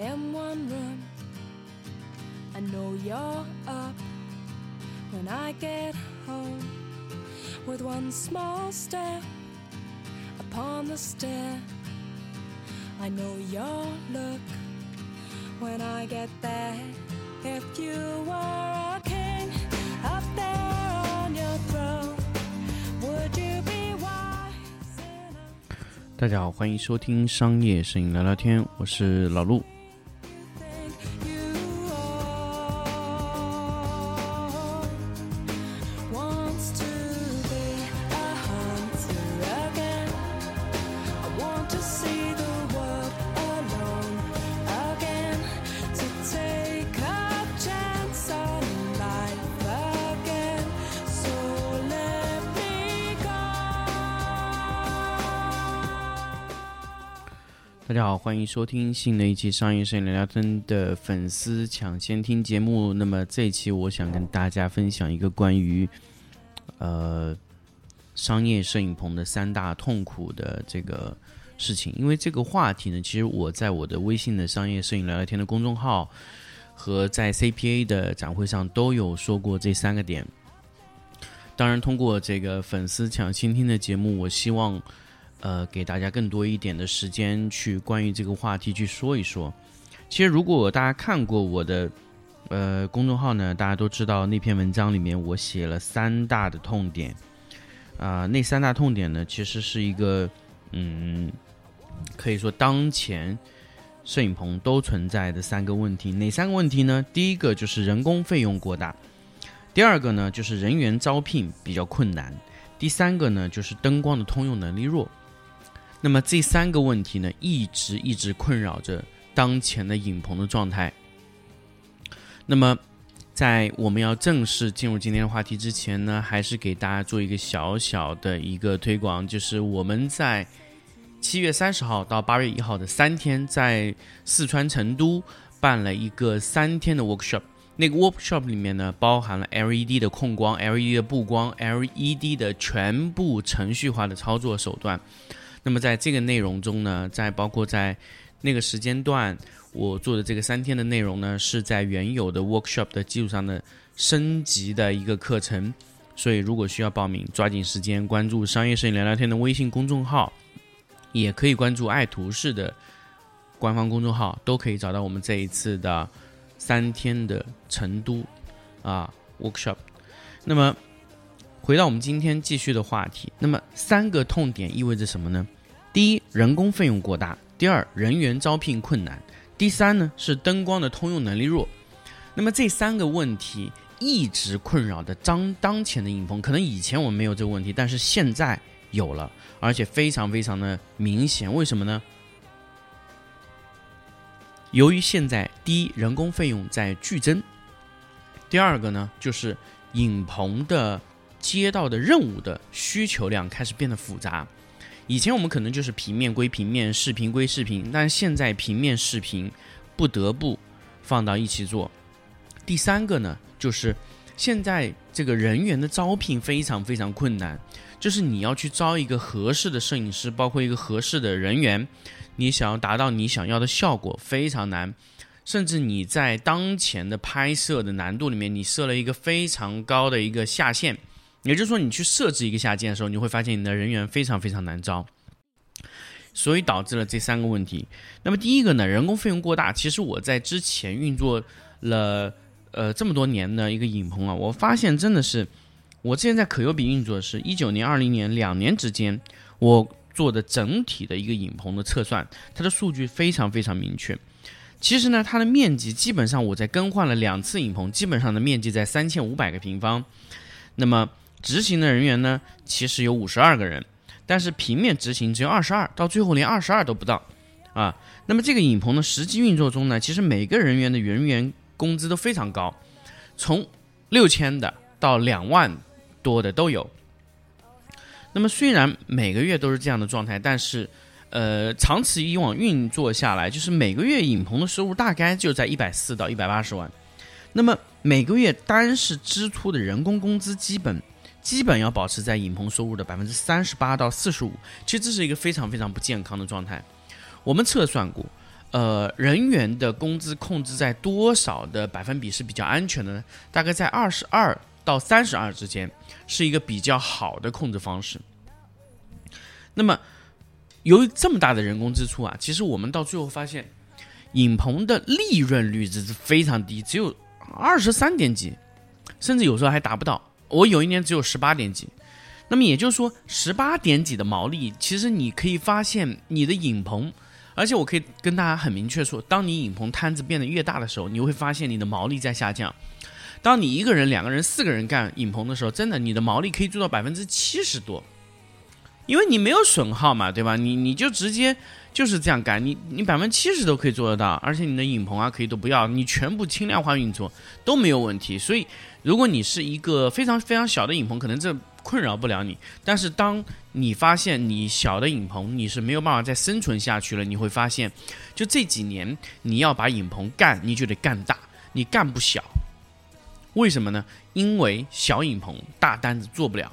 in one room. I know you're up when I get home with one small step upon the stair. I know your look when I get there. If you were a king up there on your throne, would you be wise 大家好，欢迎收听商业摄影聊聊天，我是老陆。大家好，欢迎收听新的一期商业摄影聊聊天的粉丝抢先听节目。那么这一期我想跟大家分享一个关于呃商业摄影棚的三大痛苦的这个事情。因为这个话题呢，其实我在我的微信的商业摄影聊聊天的公众号和在 CPA 的展会上都有说过这三个点。当然，通过这个粉丝抢先听的节目，我希望。呃，给大家更多一点的时间去关于这个话题去说一说。其实，如果大家看过我的呃公众号呢，大家都知道那篇文章里面我写了三大的痛点啊、那三大痛点呢，其实是一个嗯，可以说当前摄影棚都存在的三个问题。哪三个问题呢？第一个就是人工费用过大，第二个呢就是人员招聘比较困难，第三个呢就是灯光的通用能力弱。那么这三个问题呢，一直一直困扰着当前的影棚的状态。那么，在我们要正式进入今天的话题之前呢，还是给大家做一个小小的一个推广，就是我们在七月三十号到八月一号的三天，在四川成都办了一个三天的 workshop。那个 workshop 里面呢，包含了 LED 的控光、LED 的布光、LED 的全部程序化的操作手段。那么在这个内容中呢，在包括在那个时间段，我做的这个三天的内容呢，是在原有的 workshop 的基础上的升级的一个课程。所以如果需要报名，抓紧时间关注“商业摄影聊聊天”的微信公众号，也可以关注爱图仕的官方公众号，都可以找到我们这一次的三天的成都啊 workshop。那么回到我们今天继续的话题，那么三个痛点意味着什么呢？第一，人工费用过大；第二，人员招聘困难；第三呢是灯光的通用能力弱。那么这三个问题一直困扰的当当前的影棚，可能以前我们没有这个问题，但是现在有了，而且非常非常的明显。为什么呢？由于现在第一，人工费用在剧增；第二个呢，就是影棚的接到的任务的需求量开始变得复杂。以前我们可能就是平面归平面，视频归视频，但现在平面、视频不得不放到一起做。第三个呢，就是现在这个人员的招聘非常非常困难，就是你要去招一个合适的摄影师，包括一个合适的人员，你想要达到你想要的效果非常难。甚至你在当前的拍摄的难度里面，你设了一个非常高的一个下限，也就是说，你去设置一个下限的时候，你会发现你的人员非常非常难招，所以导致了这三个问题。那么第一个呢，人工费用过大。其实我在之前运作了呃这么多年的一个影棚啊，我发现真的是，我之前在可优比运作的是一九年、二零年两年之间，我做的整体的一个影棚的测算，它的数据非常非常明确。其实呢，它的面积基本上我在更换了两次影棚，基本上的面积在三千五百个平方。那么执行的人员呢，其实有五十二个人，但是平面执行只有二十二，到最后连二十二都不到啊。那么这个影棚的实际运作中呢，其实每个人员的人员工资都非常高，从六千的到两万多的都有。那么虽然每个月都是这样的状态，但是呃，长此以往运作下来，就是每个月影棚的收入大概就在一百四到一百八十万。那么每个月单是支出的人工工资，基本基本要保持在影棚收入的百分之三十八到四十五。其实这是一个非常非常不健康的状态。我们测算过，呃，人员的工资控制在多少的百分比是比较安全的呢？大概在二十二到三十二之间，是一个比较好的控制方式。那么，由于这么大的人工支出啊，其实我们到最后发现，影棚的利润率这是非常低，只有二十三点几，甚至有时候还达不到。我有一年只有十八点几。那么也就是说，十八点几的毛利，其实你可以发现你的影棚。而且我可以跟大家很明确说，当你影棚摊子变得越大的时候，你会发现你的毛利在下降。当你一个人、两个人、四个人干影棚的时候，真的你的毛利可以做到百分之七十多，因为你没有损耗嘛，对吧？你你就直接就是这样干，你你百分之七十都可以做得到，而且你的影棚啊可以都不要，你全部轻量化运作都没有问题。所以，如果你是一个非常非常小的影棚，可能这。困扰不了你，但是当你发现你小的影棚你是没有办法再生存下去了，你会发现，就这几年你要把影棚干，你就得干大，你干不小。为什么呢？因为小影棚大单子做不了。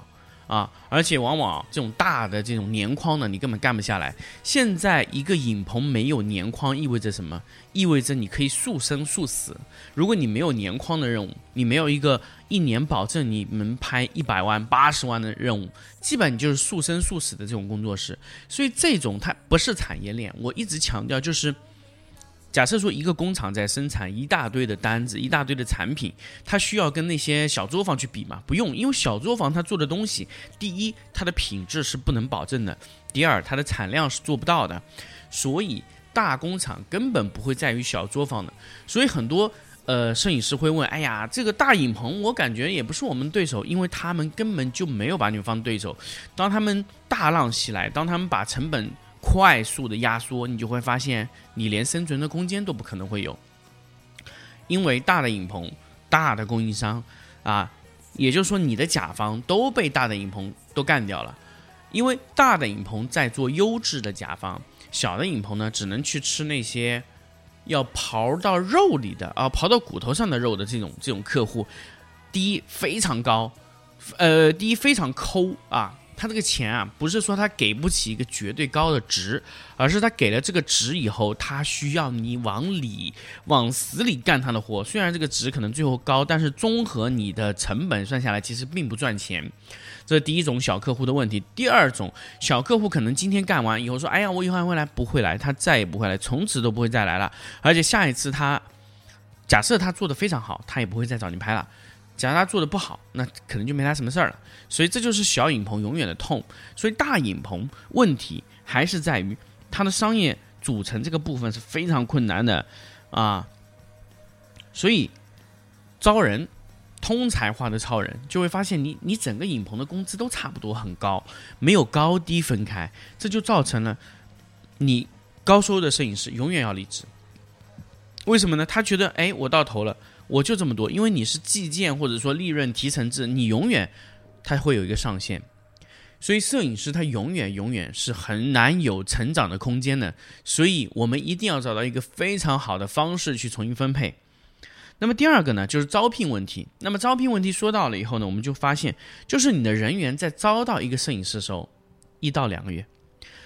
啊，而且往往这种大的这种年框呢，你根本干不下来。现在一个影棚没有年框意味着什么？意味着你可以速生速死。如果你没有年框的任务，你没有一个一年保证你能拍一百万、八十万的任务，基本你就是速生速死的这种工作室。所以这种它不是产业链。我一直强调就是。假设说一个工厂在生产一大堆的单子、一大堆的产品，它需要跟那些小作坊去比吗？不用，因为小作坊它做的东西，第一，它的品质是不能保证的；第二，它的产量是做不到的。所以大工厂根本不会在于小作坊的。所以很多呃摄影师会问：哎呀，这个大影棚，我感觉也不是我们对手，因为他们根本就没有把你们放对手。当他们大浪袭来，当他们把成本快速的压缩，你就会发现你连生存的空间都不可能会有，因为大的影棚、大的供应商啊，也就是说你的甲方都被大的影棚都干掉了，因为大的影棚在做优质的甲方，小的影棚呢只能去吃那些要刨到肉里的啊，刨到骨头上的肉的这种这种客户，第一非常高，呃，第一非常抠啊。他这个钱啊，不是说他给不起一个绝对高的值，而是他给了这个值以后，他需要你往里往死里干他的活。虽然这个值可能最后高，但是综合你的成本算下来，其实并不赚钱。这是第一种小客户的问题。第二种小客户可能今天干完以后说：“哎呀，我以后还会来？”不会来，他再也不会来，从此都不会再来了。而且下一次他假设他做的非常好，他也不会再找你拍了。假如他做的不好，那可能就没他什么事儿了。所以这就是小影棚永远的痛。所以大影棚问题还是在于它的商业组成这个部分是非常困难的啊。所以招人通才化的超人就会发现，你你整个影棚的工资都差不多很高，没有高低分开，这就造成了你高收入的摄影师永远要离职。为什么呢？他觉得，哎，我到头了。我就这么多，因为你是计件或者说利润提成制，你永远它会有一个上限，所以摄影师他永远永远是很难有成长的空间的，所以我们一定要找到一个非常好的方式去重新分配。那么第二个呢，就是招聘问题。那么招聘问题说到了以后呢，我们就发现，就是你的人员在招到一个摄影师的时候，一到两个月，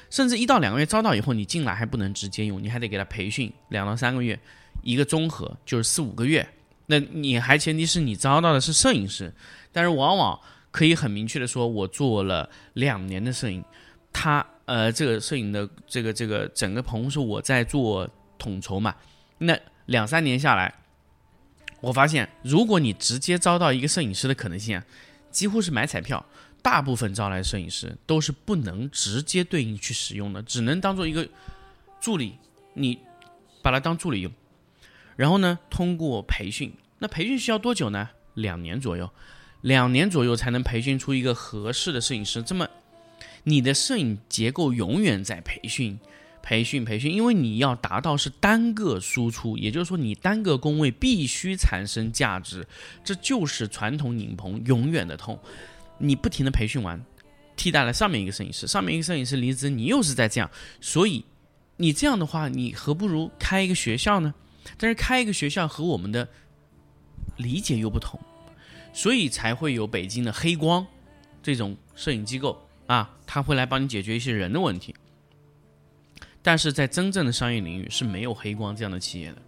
甚至一到两个月招到以后，你进来还不能直接用，你还得给他培训两到三个月，一个综合就是四五个月。那你还前提是你招到的是摄影师，但是往往可以很明确的说，我做了两年的摄影，他呃这个摄影的这个这个整个棚是我在做统筹嘛，那两三年下来，我发现如果你直接招到一个摄影师的可能性啊，几乎是买彩票，大部分招来摄影师都是不能直接对应去使用的，只能当做一个助理，你把它当助理用。然后呢，通过培训，那培训需要多久呢？两年左右，两年左右才能培训出一个合适的摄影师。这么，你的摄影结构永远在培训、培训、培训，因为你要达到是单个输出，也就是说你单个工位必须产生价值，这就是传统影棚永远的痛。你不停的培训完，替代了上面一个摄影师，上面一个摄影师离职，你又是在这样，所以你这样的话，你何不如开一个学校呢？但是开一个学校和我们的理解又不同，所以才会有北京的黑光这种摄影机构啊，他会来帮你解决一些人的问题。但是在真正的商业领域是没有黑光这样的企业的，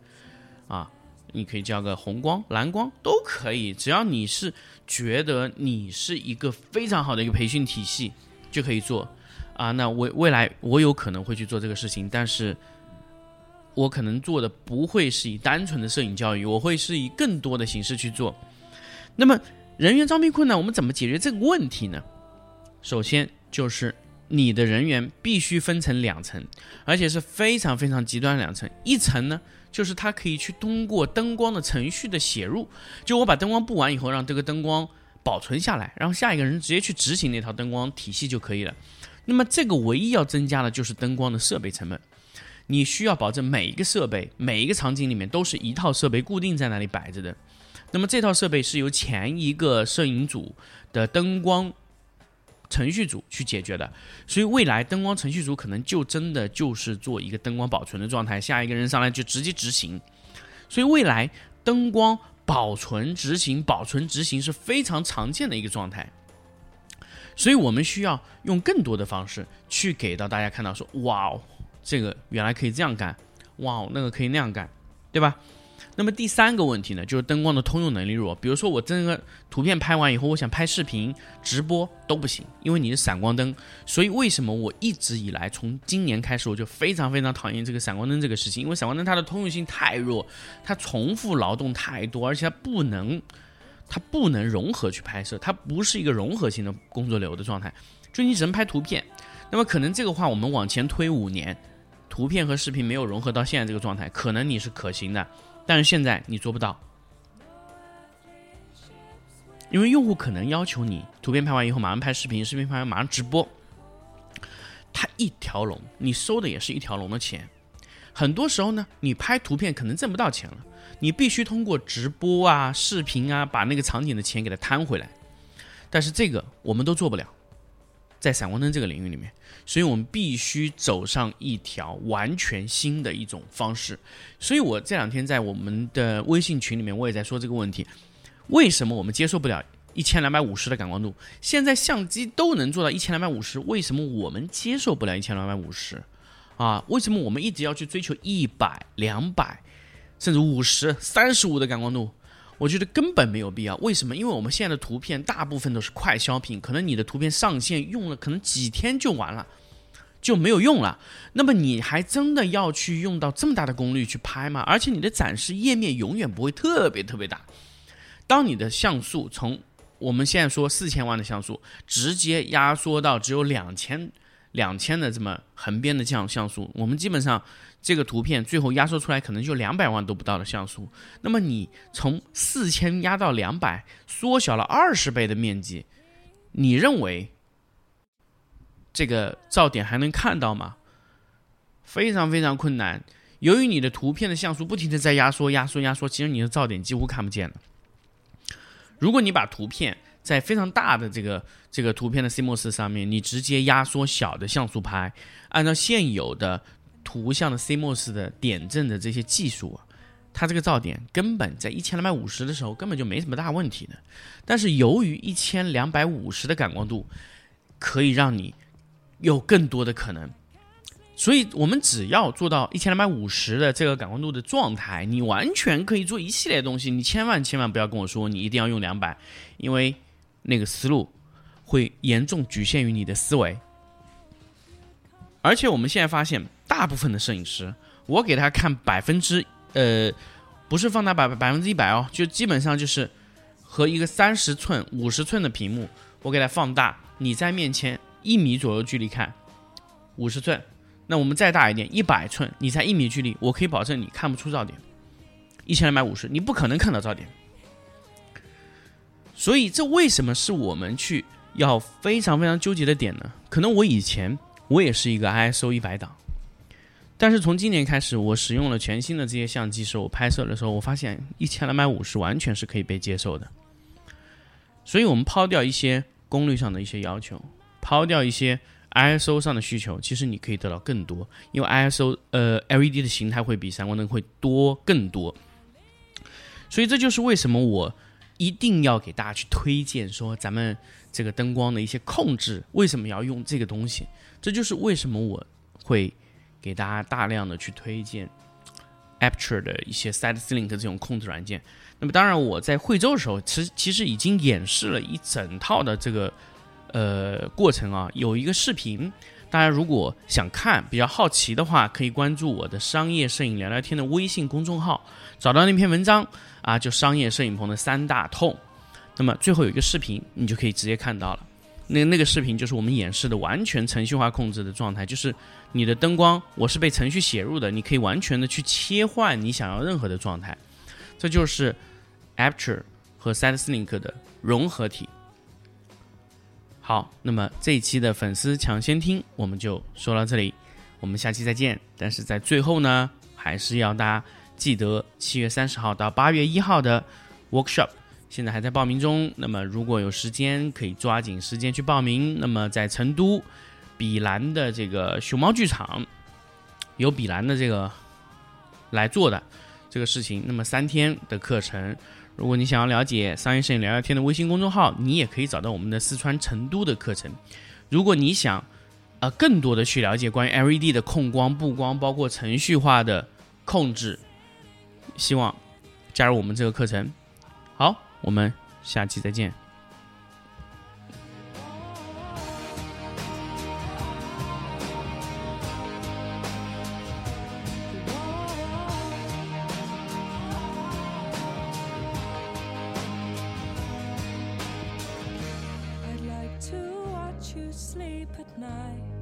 啊，你可以叫个红光、蓝光都可以，只要你是觉得你是一个非常好的一个培训体系，就可以做，啊，那未未来我有可能会去做这个事情，但是我可能做的不会是以单纯的摄影教育，我会是以更多的形式去做。那么人员招聘困难，我们怎么解决这个问题呢？首先就是你的人员必须分成两层，而且是非常非常极端两层。一层呢，就是它可以去通过灯光的程序的写入，就我把灯光布完以后，让这个灯光保存下来，然后下一个人直接去执行那套灯光体系就可以了。那么这个唯一要增加的就是灯光的设备成本，你需要保证每一个设备、每一个场景里面都是一套设备固定在那里摆着的。那么这套设备是由前一个摄影组的灯光。程序组去解决的，所以未来灯光程序组可能就真的就是做一个灯光保存的状态，下一个人上来就直接执行。所以未来灯光保存、执行、保存、执行是非常常见的一个状态。所以我们需要用更多的方式去给到大家看到，说哇哦，这个原来可以这样干，哇哦，那个可以那样干，对吧？那么第三个问题呢，就是灯光的通用能力弱。比如说我这个图片拍完以后，我想拍视频、直播都不行，因为你是闪光灯。所以为什么我一直以来从今年开始，我就非常非常讨厌这个闪光灯这个事情？因为闪光灯它的通用性太弱，它重复劳动太多，而且它不能，它不能融合去拍摄，它不是一个融合性的工作流的状态。就你只能拍图片。那么可能这个话我们往前推五年，图片和视频没有融合到现在这个状态，可能你是可行的。但是现在你做不到，因为用户可能要求你图片拍完以后马上拍视频，视频拍完马上直播，它一条龙，你收的也是一条龙的钱。很多时候呢，你拍图片可能挣不到钱了，你必须通过直播啊、视频啊，把那个场景的钱给它摊回来。但是这个我们都做不了。在闪光灯这个领域里面，所以我们必须走上一条完全新的一种方式。所以我这两天在我们的微信群里面，我也在说这个问题：为什么我们接受不了一千两百五十的感光度？现在相机都能做到一千两百五十，为什么我们接受不了一千两百五十？啊，为什么我们一直要去追求一百、两百，甚至五十、三十五的感光度？我觉得根本没有必要。为什么？因为我们现在的图片大部分都是快消品，可能你的图片上线用了，可能几天就完了，就没有用了。那么你还真的要去用到这么大的功率去拍吗？而且你的展示页面永远不会特别特别大。当你的像素从我们现在说四千万的像素，直接压缩到只有两千两千的这么横边的像像素，我们基本上。这个图片最后压缩出来可能就两百万都不到的像素，那么你从四千压到两百，缩小了二十倍的面积，你认为这个噪点还能看到吗？非常非常困难。由于你的图片的像素不停的在压缩、压缩、压缩，其实你的噪点几乎看不见了。如果你把图片在非常大的这个这个图片的 CMOS 上面，你直接压缩小的像素拍，按照现有的。图像的 CMOS 的点阵的这些技术啊，它这个噪点根本在一千两百五十的时候根本就没什么大问题的。但是由于一千两百五十的感光度可以让你有更多的可能，所以我们只要做到一千两百五十的这个感光度的状态，你完全可以做一系列东西。你千万千万不要跟我说你一定要用两百，因为那个思路会严重局限于你的思维。而且我们现在发现。大部分的摄影师，我给他看百分之呃，不是放大百百分之一百哦，就基本上就是和一个三十寸、五十寸的屏幕，我给它放大，你在面前一米左右距离看，五十寸，那我们再大一点，一百寸，你在一米距离，我可以保证你看不出噪点，一千两百五十，你不可能看到噪点。所以这为什么是我们去要非常非常纠结的点呢？可能我以前我也是一个 ISO 一百档。但是从今年开始，我使用了全新的这些相机时，我拍摄的时候，我发现一千两百五十完全是可以被接受的。所以，我们抛掉一些功率上的一些要求，抛掉一些 ISO 上的需求，其实你可以得到更多，因为 ISO 呃 LED 的形态会比闪光灯会多更多。所以，这就是为什么我一定要给大家去推荐说，咱们这个灯光的一些控制为什么要用这个东西？这就是为什么我会。给大家大量的去推荐 Aperture 的一些 SideSync 这种控制软件。那么当然，我在惠州的时候，其实其实已经演示了一整套的这个呃过程啊，有一个视频。大家如果想看、比较好奇的话，可以关注我的商业摄影聊聊天的微信公众号，找到那篇文章啊，就商业摄影棚的三大痛。那么最后有一个视频，你就可以直接看到了。那那个视频就是我们演示的完全程序化控制的状态，就是你的灯光我是被程序写入的，你可以完全的去切换你想要任何的状态。这就是 Aperture 和 SideSync 的融合体。好，那么这一期的粉丝抢先听我们就说到这里，我们下期再见。但是在最后呢，还是要大家记得七月三十号到八月一号的 workshop，现在还在报名中。那么如果有时间，可以抓紧时间去报名。那么在成都比兰的这个熊猫剧场，由比兰的这个来做的这个事情，那么三天的课程。如果你想要了解商业摄影聊聊天的微信公众号，你也可以找到我们的四川成都的课程。如果你想，呃，更多的去了解关于 LED 的控光、布光，包括程序化的控制，希望加入我们这个课程。好，我们下期再见。Sleep at night